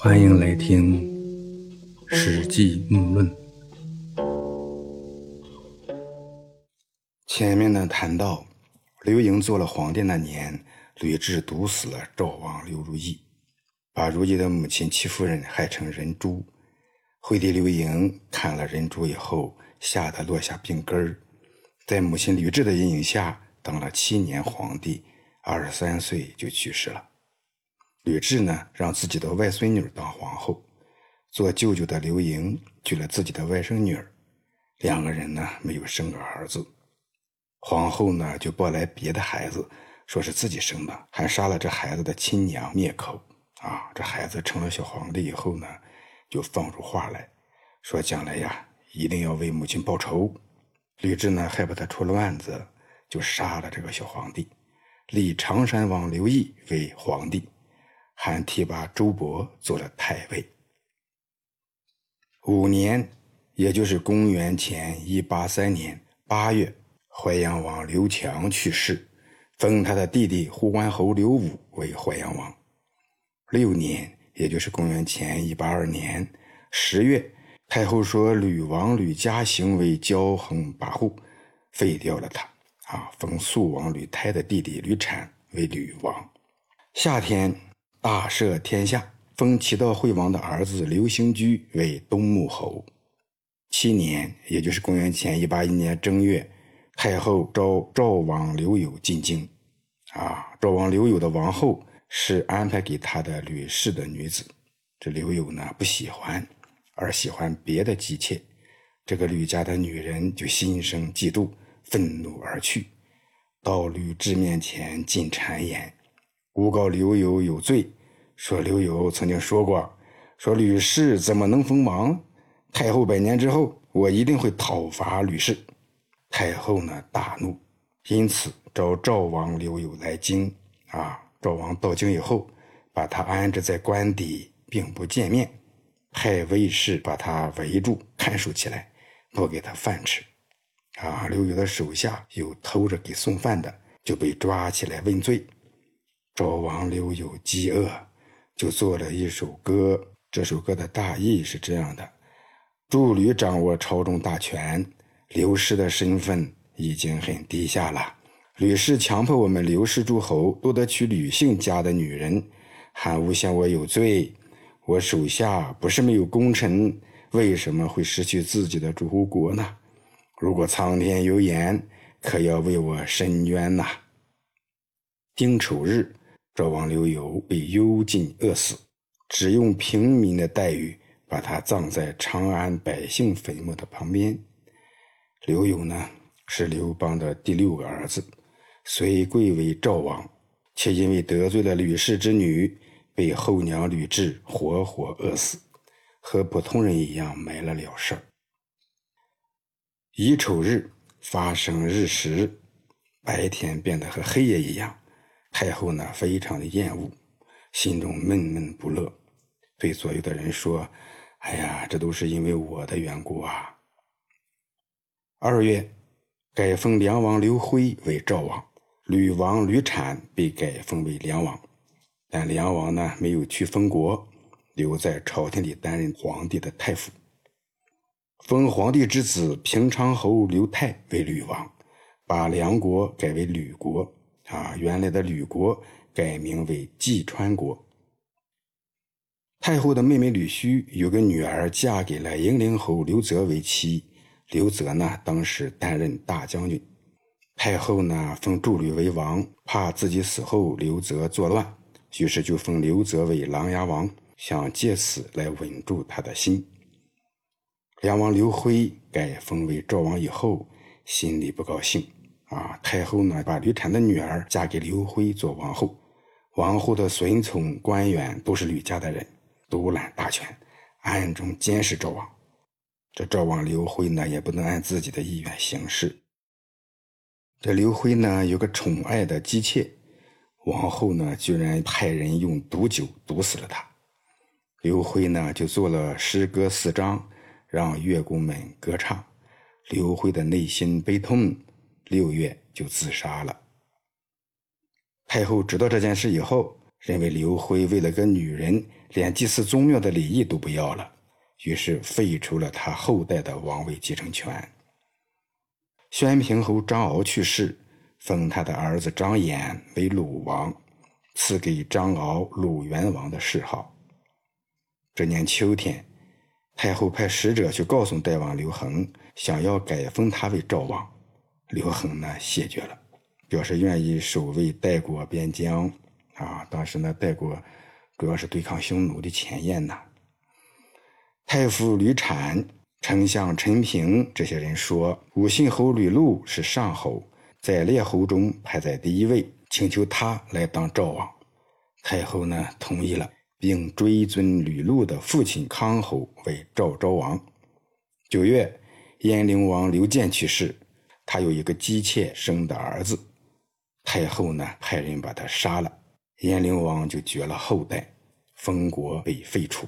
欢迎来听《史记木论》。前面呢谈到，刘盈做了皇帝那年，吕雉毒死了赵王刘如意，把如意的母亲戚夫人害成人猪。惠帝刘盈看了人猪以后，吓得落下病根儿，在母亲吕雉的阴影下当了七年皇帝，二十三岁就去世了。吕雉呢，让自己的外孙女当皇后，做舅舅的刘盈娶了自己的外甥女儿，两个人呢没有生个儿子。皇后呢就抱来别的孩子，说是自己生的，还杀了这孩子的亲娘灭口。啊，这孩子成了小皇帝以后呢，就放出话来，说将来呀一定要为母亲报仇。吕雉呢害怕他出乱子，就杀了这个小皇帝，立常山王刘义为皇帝。还提拔周勃做了太尉。五年，也就是公元前一八三年八月，淮阳王刘强去世，封他的弟弟护关侯刘武为淮阳王。六年，也就是公元前一八二年十月，太后说吕王吕嘉行为骄横跋扈，废掉了他，啊，封肃王吕泰的弟弟吕产为吕王。夏天。大赦天下，封齐悼惠王的儿子刘兴居为东穆侯。七年，也就是公元前一八一年正月，太后召赵王刘友进京。啊，赵王刘友的王后是安排给他的吕氏的女子。这刘友呢不喜欢，而喜欢别的姬妾。这个吕家的女人就心生嫉妒，愤怒而去，到吕雉面前进谗言。诬告刘友有罪，说刘友曾经说过：“说吕氏怎么能封王？太后百年之后，我一定会讨伐吕氏。”太后呢大怒，因此召赵王刘友来京。啊，赵王到京以后，把他安置在官邸，并不见面，派卫士把他围住看守起来，不给他饭吃。啊，刘友的手下有偷着给送饭的，就被抓起来问罪。赵王刘友饥饿，就做了一首歌。这首歌的大意是这样的：祝吕掌握朝中大权，刘氏的身份已经很低下了。吕氏强迫我们刘氏诸侯都得娶吕姓家的女人，还诬陷我有罪。我手下不是没有功臣，为什么会失去自己的诸侯国呢？如果苍天有眼，可要为我伸冤呐！丁丑日。赵王刘友被幽禁饿死，只用平民的待遇把他葬在长安百姓坟墓的旁边。刘友呢是刘邦的第六个儿子，虽贵为赵王，却因为得罪了吕氏之女，被后娘吕雉活活饿死，和普通人一样没了了事儿。乙丑日发生日食，白天变得和黑夜一样。太后呢，非常的厌恶，心中闷闷不乐，对左右的人说：“哎呀，这都是因为我的缘故啊。”二月，改封梁王刘辉为赵王，吕王吕产被改封为梁王，但梁王呢没有去封国，留在朝廷里担任皇帝的太傅。封皇帝之子平昌侯刘泰为吕王，把梁国改为吕国。啊，原来的吕国改名为济川国。太后的妹妹吕须有个女儿，嫁给了英灵侯刘泽为妻。刘泽呢，当时担任大将军。太后呢，封祝吕为王，怕自己死后刘泽作乱，于是就封刘泽为琅琊王，想借此来稳住他的心。梁王刘辉改封为赵王以后，心里不高兴。啊，太后呢，把吕产的女儿嫁给刘辉做王后，王后的随从官员都是吕家的人，独揽大权，暗中监视赵王。这赵王刘辉呢，也不能按自己的意愿行事。这刘辉呢，有个宠爱的姬妾，王后呢，居然派人用毒酒毒死了他。刘辉呢，就做了诗歌四章，让乐工们歌唱。刘辉的内心悲痛。六月就自杀了。太后知道这件事以后，认为刘辉为了个女人，连祭祀宗庙的礼仪都不要了，于是废除了他后代的王位继承权。宣平侯张敖去世，封他的儿子张衍为鲁王，赐给张敖鲁元王的谥号。这年秋天，太后派使者去告诉代王刘恒，想要改封他为赵王。刘恒呢，谢绝了，表示愿意守卫代国边疆。啊，当时呢，代国主要是对抗匈奴的前沿呐。太傅吕产。丞相陈平这些人说，武信侯吕禄是上侯，在列侯中排在第一位，请求他来当赵王。太后呢同意了，并追尊吕禄的父亲康侯为赵昭王。九月，燕灵王刘建去世，他有一个姬妾生的儿子，太后呢派人把他杀了，燕灵王就绝了后代，封国被废除。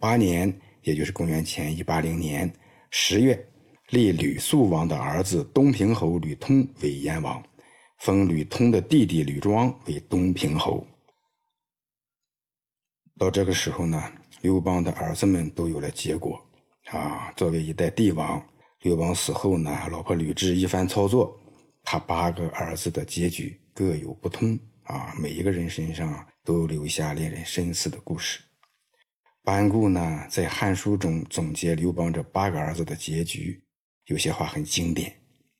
八年。也就是公元前一八零年十月，立吕肃王的儿子东平侯吕通为燕王，封吕通的弟弟吕庄为东平侯。到这个时候呢，刘邦的儿子们都有了结果啊。作为一代帝王，刘邦死后呢，老婆吕雉一番操作，他八个儿子的结局各有不同啊。每一个人身上都留下令人深思的故事。班固呢，在《汉书》中总结刘邦这八个儿子的结局，有些话很经典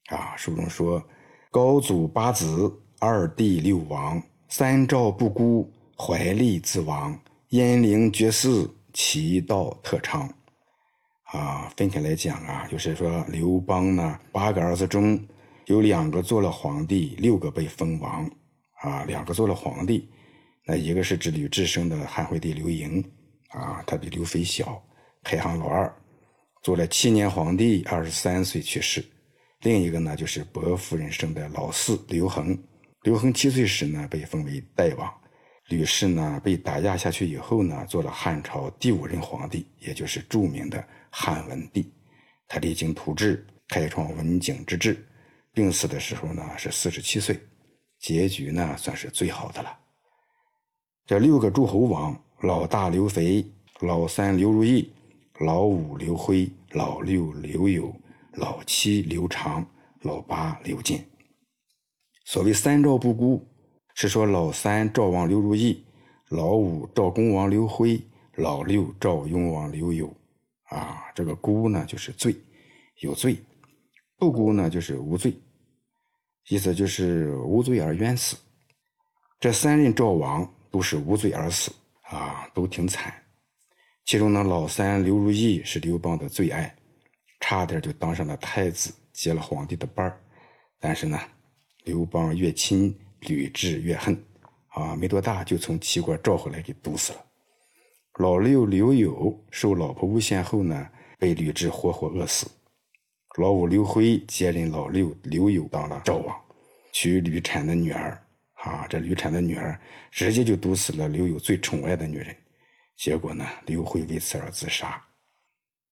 啊。书中说：“高祖八子，二弟六王，三赵不孤，怀利自亡，燕陵绝嗣，其道特昌。”啊，分开来讲啊，就是说刘邦呢，八个儿子中有两个做了皇帝，六个被封王啊。两个做了皇帝，那一个是指吕雉生的汉惠帝刘盈。啊，他比刘肥小，排行老二，做了七年皇帝，二十三岁去世。另一个呢，就是伯夫人生的老四刘恒。刘恒七岁时呢，被封为代王。吕氏呢，被打压下去以后呢，做了汉朝第五任皇帝，也就是著名的汉文帝。他励精图治，开创文景之治。病死的时候呢，是四十七岁，结局呢，算是最好的了。这六个诸侯王。老大刘肥，老三刘如意，老五刘辉，老六刘友，老七刘长，老八刘建。所谓三赵不孤，是说老三赵王刘如意，老五赵公王刘辉，老六赵雍王刘友。啊，这个孤呢就是罪，有罪；不孤呢就是无罪，意思就是无罪而冤死。这三任赵王都是无罪而死。啊，都挺惨。其中呢，老三刘如意是刘邦的最爱，差点就当上了太子，接了皇帝的班。但是呢，刘邦越亲吕雉越恨，啊，没多大就从齐国召回来给毒死了。老六刘友受老婆诬陷后呢，被吕雉活活饿死。老五刘辉接任老六刘友当了赵王，娶吕产的女儿。啊，这吕产的女儿直接就毒死了刘友最宠爱的女人，结果呢，刘辉为此而自杀。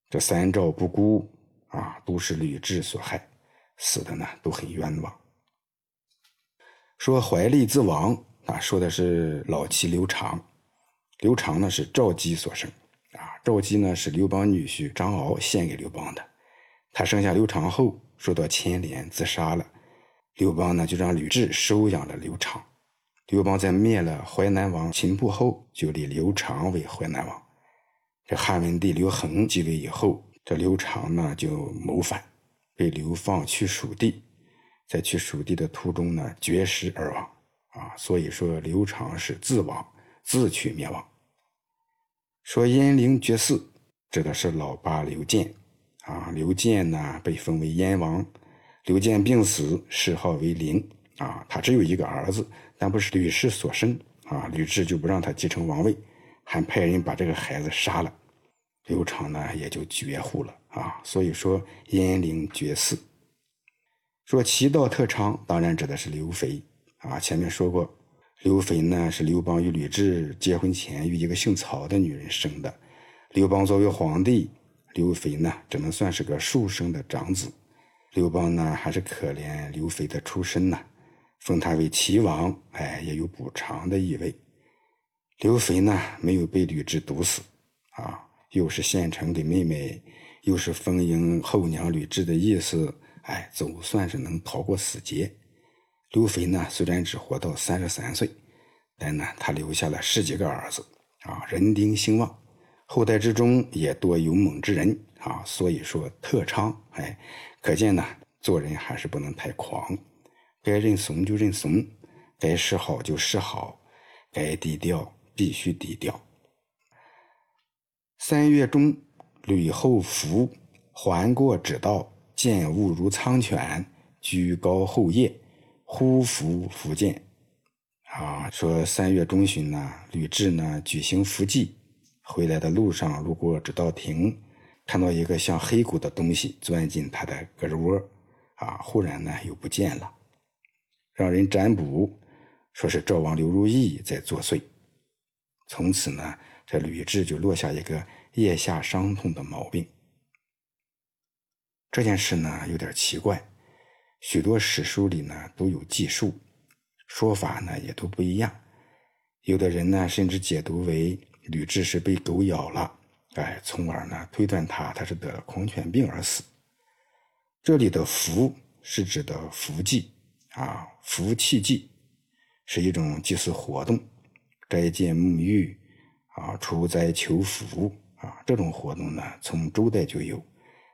这三赵不孤啊，都是吕雉所害，死的呢都很冤枉。说怀利自亡啊，说的是老七刘长。刘长呢是赵姬所生啊，赵姬呢是刘邦女婿张敖献给刘邦的，他生下刘长后受到牵连自杀了。刘邦呢，就让吕雉收养了刘长。刘邦在灭了淮南王秦布后，就立刘长为淮南王。这汉文帝刘恒继位以后，这刘长呢就谋反，被流放去蜀地，在去蜀地的途中呢绝食而亡。啊，所以说刘长是自亡，自取灭亡。说燕陵绝嗣，指的是老八刘建。啊，刘建呢被封为燕王。刘建病死，谥号为陵。啊，他只有一个儿子，但不是吕氏所生。啊，吕雉就不让他继承王位，还派人把这个孩子杀了。刘长呢，也就绝户了。啊，所以说燕陵绝嗣。说其道特昌，当然指的是刘肥。啊，前面说过，刘肥呢是刘邦与吕雉结婚前与一个姓曹的女人生的。刘邦作为皇帝，刘肥呢只能算是个庶生的长子。刘邦呢，还是可怜刘肥的出身呐，封他为齐王，哎，也有补偿的意味。刘肥呢没有被吕雉毒死，啊，又是献城给妹妹，又是封迎后娘吕雉的意思，哎，总算是能逃过死劫。刘肥呢虽然只活到三十三岁，但呢他留下了十几个儿子，啊，人丁兴旺，后代之中也多勇猛之人，啊，所以说特昌，哎，可见呢做人还是不能太狂。该认怂就认怂，该示好就示好，该低调必须低调。三月中，吕后福还过指道，见物如苍犬，居高后夜，忽伏福见。啊，说三月中旬呢，吕雉呢举行伏祭，回来的路上路过指道亭，看到一个像黑骨的东西钻进他的胳肢窝，啊，忽然呢又不见了。让人占卜，说是赵王刘如意在作祟。从此呢，这吕雉就落下一个腋下伤痛的毛病。这件事呢有点奇怪，许多史书里呢都有记述，说法呢也都不一样。有的人呢甚至解读为吕雉是被狗咬了，哎，从而呢推断他他是得了狂犬病而死。这里的“伏”是指的伏祭。啊，服气祭是一种祭祀活动，斋戒沐浴，啊，除灾求福，啊，这种活动呢，从周代就有，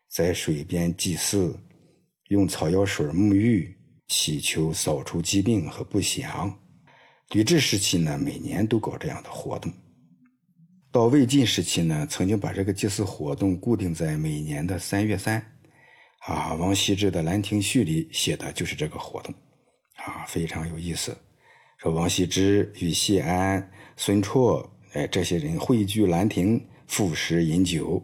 在水边祭祀，用草药水沐浴，祈求扫除疾病和不祥。吕雉时期呢，每年都搞这样的活动。到魏晋时期呢，曾经把这个祭祀活动固定在每年的三月三。啊，王羲之的《兰亭序》里写的就是这个活动。啊，非常有意思。说王羲之与谢安、孙绰，哎，这些人汇聚兰亭，赋诗饮酒，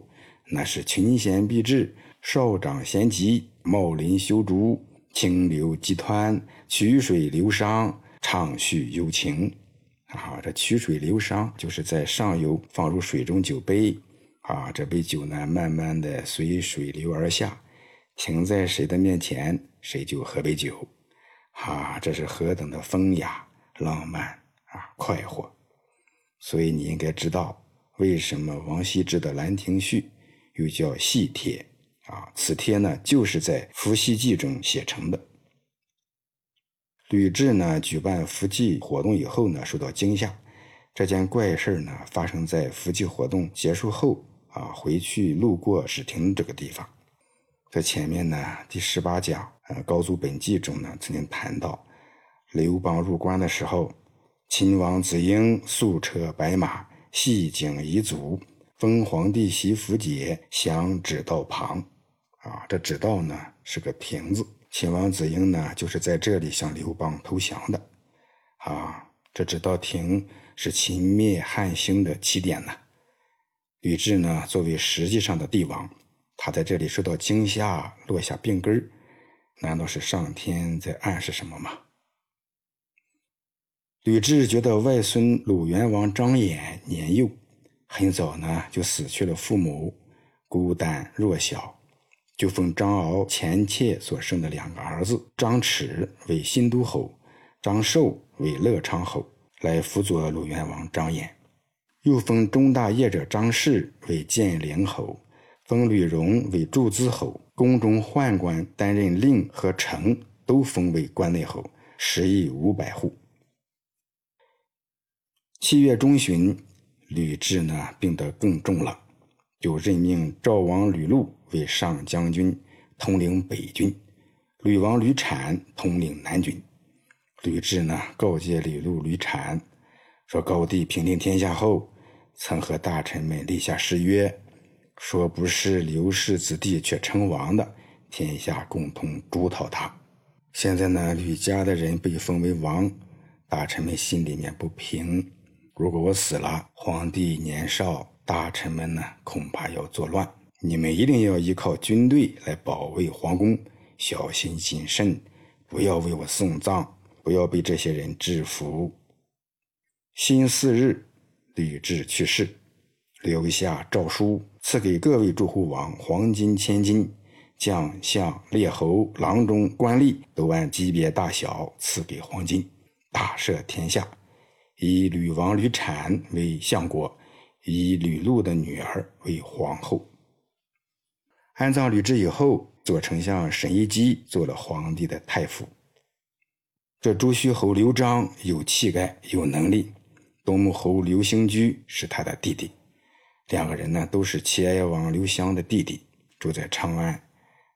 那是群贤毕至，少长咸集，茂林修竹，清流激湍，曲水流觞，畅叙幽情。啊，这曲水流觞就是在上游放入水中酒杯，啊，这杯酒呢，慢慢的随水流而下，停在谁的面前，谁就喝杯酒。啊，这是何等的风雅、浪漫啊，快活！所以你应该知道，为什么王羲之的《兰亭序》又叫《戏帖》啊？此帖呢，就是在伏羲记中写成的。吕雉呢，举办伏祭活动以后呢，受到惊吓。这件怪事呢，发生在伏祭活动结束后啊，回去路过史亭这个地方。在前面呢，第十八讲。呃，《高祖本纪》中呢，曾经谈到，刘邦入关的时候，秦王子婴素车白马，系颈以足，封皇帝袭符节，降旨道旁。啊，这指道呢是个亭子，秦王子婴呢就是在这里向刘邦投降的。啊，这指道亭是秦灭汉兴的起点呢。吕雉呢作为实际上的帝王，他在这里受到惊吓，落下病根。难道是上天在暗示什么吗？吕雉觉得外孙鲁元王张衍年幼，很早呢就死去了父母，孤单弱小，就封张敖前妾所生的两个儿子张弛为新都侯，张寿为乐昌侯，来辅佐鲁元王张衍，又封中大业者张氏为建陵侯，封吕荣为祝兹侯。宫中宦官担任令和丞，都封为关内侯，食邑五百户。七月中旬，吕雉呢病得更重了，就任命赵王吕禄为上将军，统领北军；吕王吕产统领南军。吕雉呢告诫吕禄、吕产说：“高帝平定天下后，曾和大臣们立下誓约。”说不是刘氏子弟却称王的，天下共同诛讨他。现在呢，吕家的人被封为王，大臣们心里面不平。如果我死了，皇帝年少，大臣们呢恐怕要作乱。你们一定要依靠军队来保卫皇宫，小心谨慎，不要为我送葬，不要被这些人制服。辛巳日，吕雉去世，留下诏书。赐给各位诸侯王黄金千金，将相列侯郎中官吏都按级别大小赐给黄金，大赦天下，以吕王吕产为相国，以吕禄的女儿为皇后。安葬吕雉以后，左丞相沈一基做了皇帝的太傅。这朱虚侯刘璋有气概、有能力，东穆侯刘兴居是他的弟弟，两个人呢都是齐哀王刘襄的弟弟，住在长安。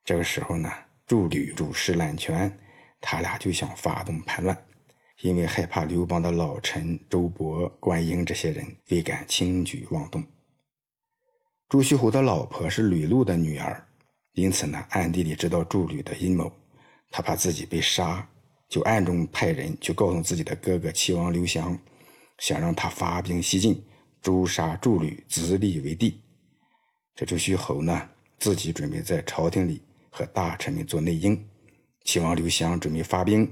这个时候呢，助吕主事揽权，他俩就想发动叛乱，因为害怕刘邦的老臣周勃、关婴这些人未敢轻举妄动。朱虚侯的老婆是吕禄的女儿，因此呢，暗地里知道祝吕的阴谋，他怕自己被杀，就暗中派人去告诉自己的哥哥齐王刘襄，想让他发兵西进，诛杀祝吕，自立为帝。这朱虚侯呢，自己准备在朝廷里和大臣们做内应，齐王刘襄准备发兵，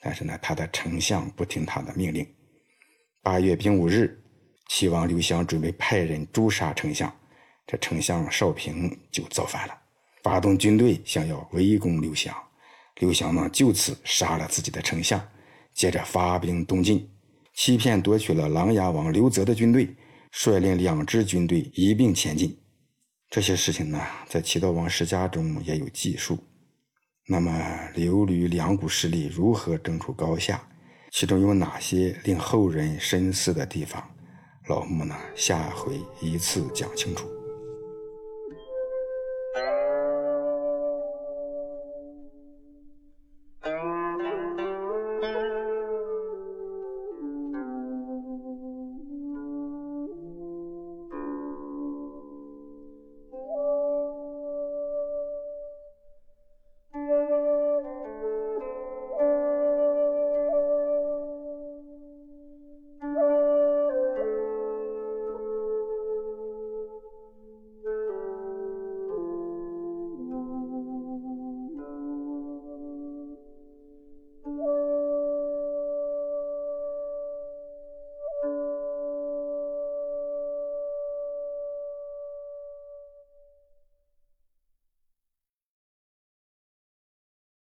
但是呢，他的丞相不听他的命令。八月丙午日，齐王刘襄准备派人诛杀丞相。这丞相邵平就造反了，发动军队想要围攻刘翔。刘翔呢就此杀了自己的丞相，接着发兵东进，欺骗夺取了琅琊王刘泽的军队，率领两支军队一并前进。这些事情呢，在《齐悼王世家》中也有记述。那么刘吕两股势力如何争出高下？其中有哪些令后人深思的地方？老木呢，下回一次讲清楚。